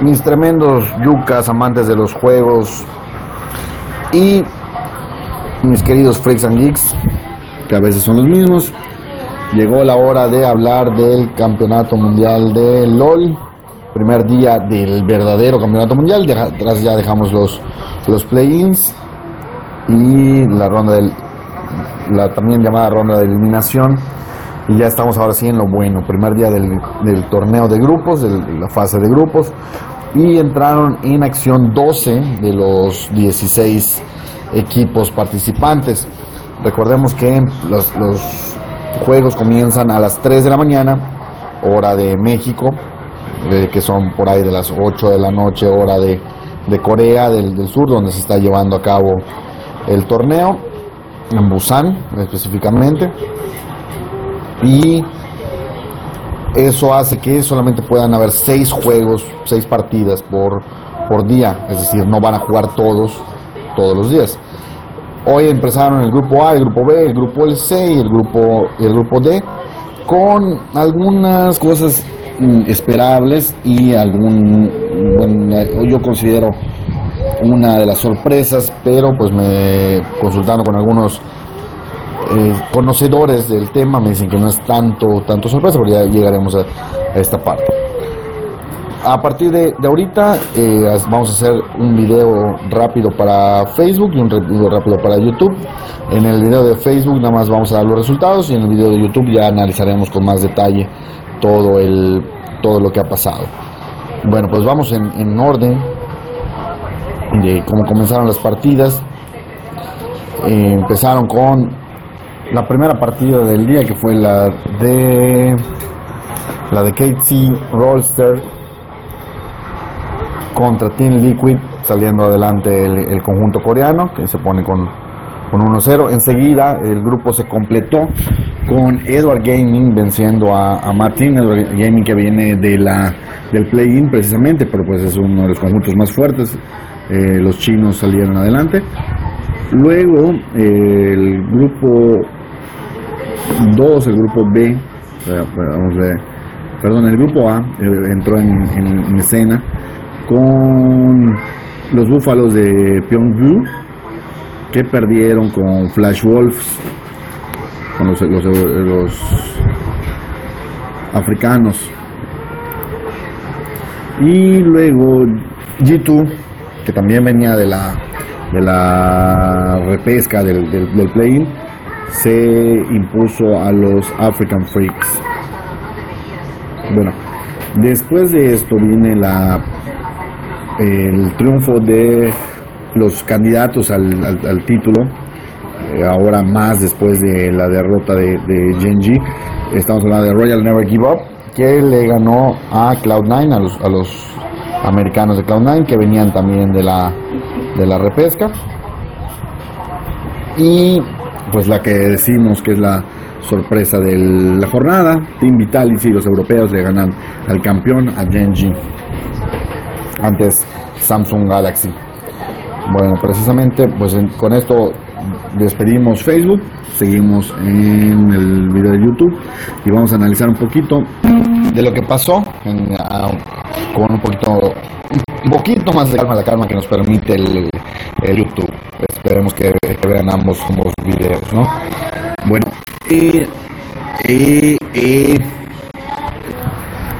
mis tremendos yucas, amantes de los juegos y mis queridos freaks and geeks, que a veces son los mismos, llegó la hora de hablar del campeonato mundial de LOL, primer día del verdadero campeonato mundial, atrás ya dejamos los, los play-ins y la ronda del, la también llamada ronda de eliminación. Y ya estamos ahora sí en lo bueno, primer día del, torneo de grupos, de la fase de grupos, y entraron en acción 12 de los 16 equipos participantes. Recordemos que los, juegos comienzan a las 3 de la mañana, hora de México, eh, que son por ahí de las 8 de la noche, hora de, Corea del, Sur, donde se está llevando a cabo el torneo, en Busan específicamente. Y eso hace que solamente puedan haber 6 juegos, 6 partidas por, por día, es decir, no van a jugar todos todos los días. Hoy empezaron el grupo A, el grupo B, el grupo C y el grupo, el grupo D con algunas cosas esperables y algún, bueno, yo considero una de las sorpresas, pero pues me consultando con algunos eh, conocedores del tema me dicen que no es tanto, tanto sorpresa, pero ya llegaremos a, esta parte. A partir de, de ahorita eh, vamos a hacer un video rápido para Facebook y un video rápido para YouTube. En el video de Facebook nada más vamos a dar los resultados y en el video de YouTube ya analizaremos con más detalle todo, el, todo lo que ha pasado. Bueno, pues vamos en, en orden de cómo comenzaron las partidas. Eh, empezaron con la primera partida del día que fue la de la de KT Rollster contra Team Liquid saliendo adelante el, conjunto coreano que se pone con, con 1-0 enseguida el grupo se completó con Edward Gaming venciendo a, a Martin Edward Gaming que viene de la del play-in precisamente pero pues es uno de los conjuntos más fuertes. Eh, los chinos salieron adelante. Luego eh, el grupo 2 el grupo B ver, perdón el grupo A eh, entró en, en, en, escena con los búfalos de Pyongju que perdieron con Flash Wolves con los, los, los africanos. Y luego G2 que también venía de la de la repesca del, del, del play-in se impuso a los African Freaks. Bueno, después de esto viene la el triunfo de los candidatos al, al, título, eh, ahora más después de la derrota de, de Genji. Estamos hablando de Royal Never Give Up, que le ganó a Cloud9, a los, a los americanos de Cloud9, que venían también de la, de la repesca. Y pues la que decimos que es la sorpresa de la jornada, Team Vitality, los europeos le ganan al campeón, a Genji, antes Samsung Galaxy. Bueno, precisamente pues con esto despedimos Facebook, seguimos en el video de YouTube y vamos a analizar un poquito de lo que pasó uh, con un poquito un poquito más de calma, la calma que nos permite el YouTube. Esperemos que, que, vean ambos, ambos videos, ¿no? Bueno, eh, eh,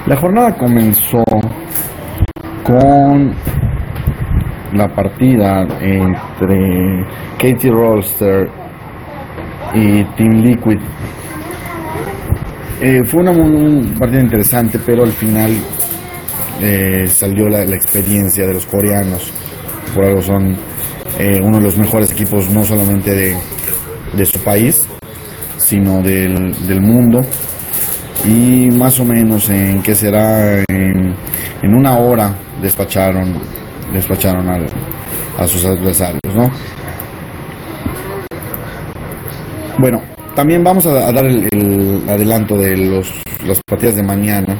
la jornada comenzó con la partida entre Katie Rolster y Team Liquid. Eh, fue una, una, partida interesante, pero al final eh, salió la, la, experiencia de los coreanos. Por algo son eh, uno de los mejores equipos, no solamente de, su país, sino del, mundo. Y más o menos en qué será, en, una hora despacharon, despacharon a sus adversarios, ¿no? Bueno, también vamos a, dar el, el, adelanto de los, las partidas de mañana.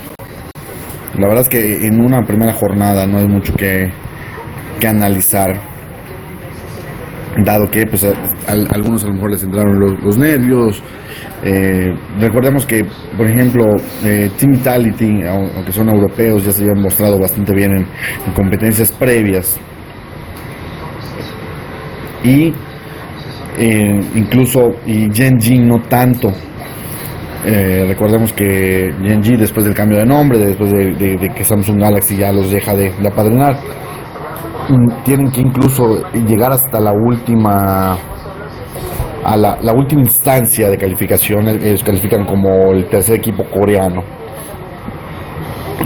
La verdad es que en una primera jornada no hay mucho que, que analizar, dado que pues, a, algunos a lo mejor les entraron los, nervios, Eh, recordemos que, por ejemplo, eh, Team Vitality, aunque son europeos, ya se habían mostrado bastante bien en, competencias previas. Y eh, incluso y Genji no tanto. recordemos que Genji después del cambio de nombre, después de, que Samsung Galaxy ya los deja de, de apadrinar, tienen que incluso llegar hasta la última a la, última instancia de calificación, ellos califican como el tercer equipo coreano.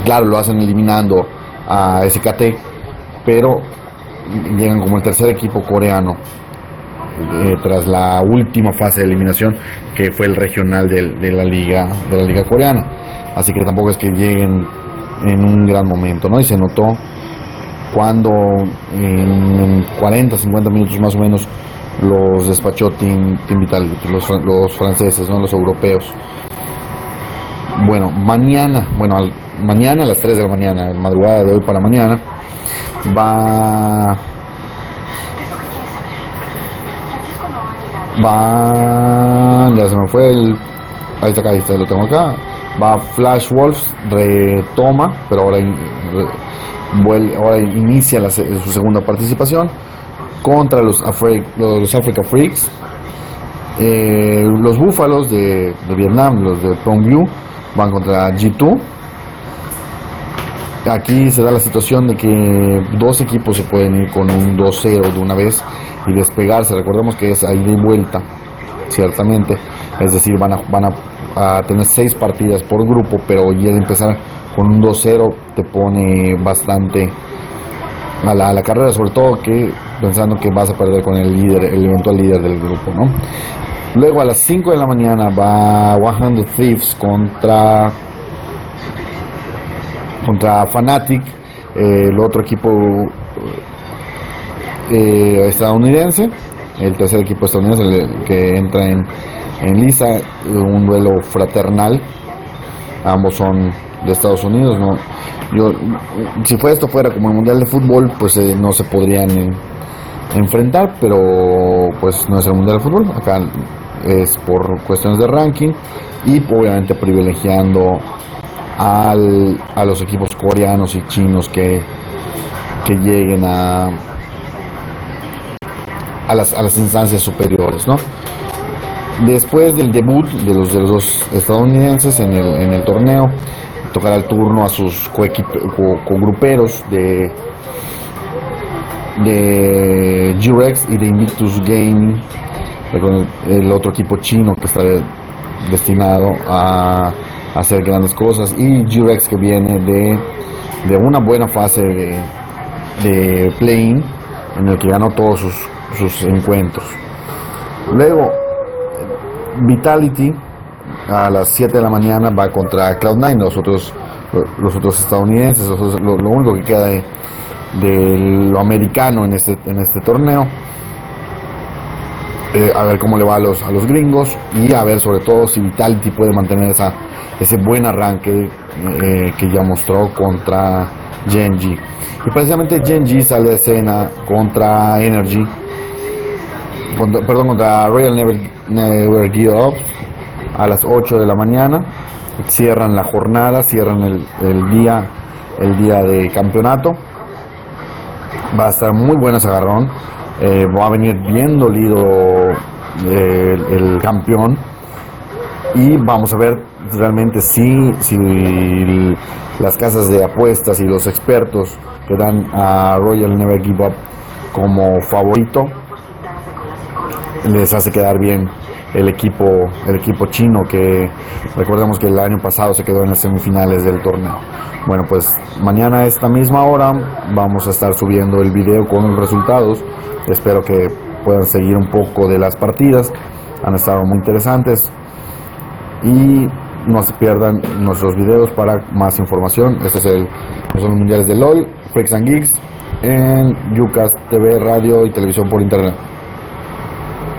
Claro, lo hacen eliminando a SKT, pero llegan como el tercer equipo coreano eh, tras la última fase de eliminación que fue el regional de, la liga de la liga coreana. Así que tampoco es que lleguen en un gran momento, ¿no? Y se notó cuando en 40, 50 minutos más o menos los despachó Team, los, franceses, ¿no? los europeos. Bueno, mañana, bueno, mañana a las 3 de la mañana, madrugada de hoy para mañana, va va ya se me fue el ahí está acá, ahí lo tengo acá va Flash Wolves retoma pero ahora, ahora inicia su segunda participación contra los, los Africa Freaks. Eh, los Búfalos de, Vietnam, los de View van contra G2. Aquí se da la situación de que dos equipos se pueden ir con un 2-0 de una vez y despegarse. Recordemos que es ahí de vuelta, ciertamente. Es decir, van a, van a, tener seis partidas por grupo, pero ya de empezar con un 2-0 te pone bastante a la, a la carrera, sobre todo que pensando que vas a perder con el líder, el eventual líder del grupo, ¿no? Luego a las 5 de la mañana va 100 Thieves contra contra Fanatic, eh, el otro equipo eh, estadounidense, el tercer equipo estadounidense que entra en, en lisa, un duelo fraternal. Ambos son de Estados Unidos, ¿no? Yo, si fue esto fuera como el Mundial de Fútbol, pues eh, no se podrían enfrentar, pero pues no es el Mundial de Fútbol, acá es por cuestiones de ranking y obviamente privilegiando al, a los equipos coreanos y chinos que, que lleguen a, a, las, a las instancias superiores, ¿no? Después del debut de los, de los dos estadounidenses en el, en el torneo, tocará el turno a sus co-gruperos de de G-Rex y de Invictus Gaming, el otro equipo chino que está destinado a, hacer grandes cosas, y G-Rex que viene de, de, una buena fase de, de playing en el que ganó todos sus, sus encuentros. Luego, Vitality a las 7 de la mañana va contra Cloud9, los otros, los otros estadounidenses, lo, lo único que queda de lo americano en este, en este torneo. Eh, a ver cómo le va a los, a los gringos y a ver sobre todo si Vitality puede mantener esa, ese buen arranque eh, que ya mostró contra Genji. Y precisamente Genji sale de escena contra Energy, perdón, contra Royal Never, Never Give Up a las 8 de la mañana. Cierran la jornada, cierran el, el día, el día de campeonato va a estar muy bueno ese agarrón. Eh, va a venir bien dolido eh, el, campeón. Y vamos a ver realmente si, si las casas de apuestas y los expertos que dan a Royal Never Give Up como favorito les hace quedar bien el equipo el equipo chino que recordemos que el año pasado se quedó en las semifinales del torneo. Bueno, pues mañana a esta misma hora vamos a estar subiendo el video con los resultados. Espero que puedan seguir un poco de las partidas. Han estado muy interesantes. Y no se pierdan nuestros videos para más información. Este es el los mundiales de LOL, Freaks and Geeks en Yucas TV, radio y televisión por internet.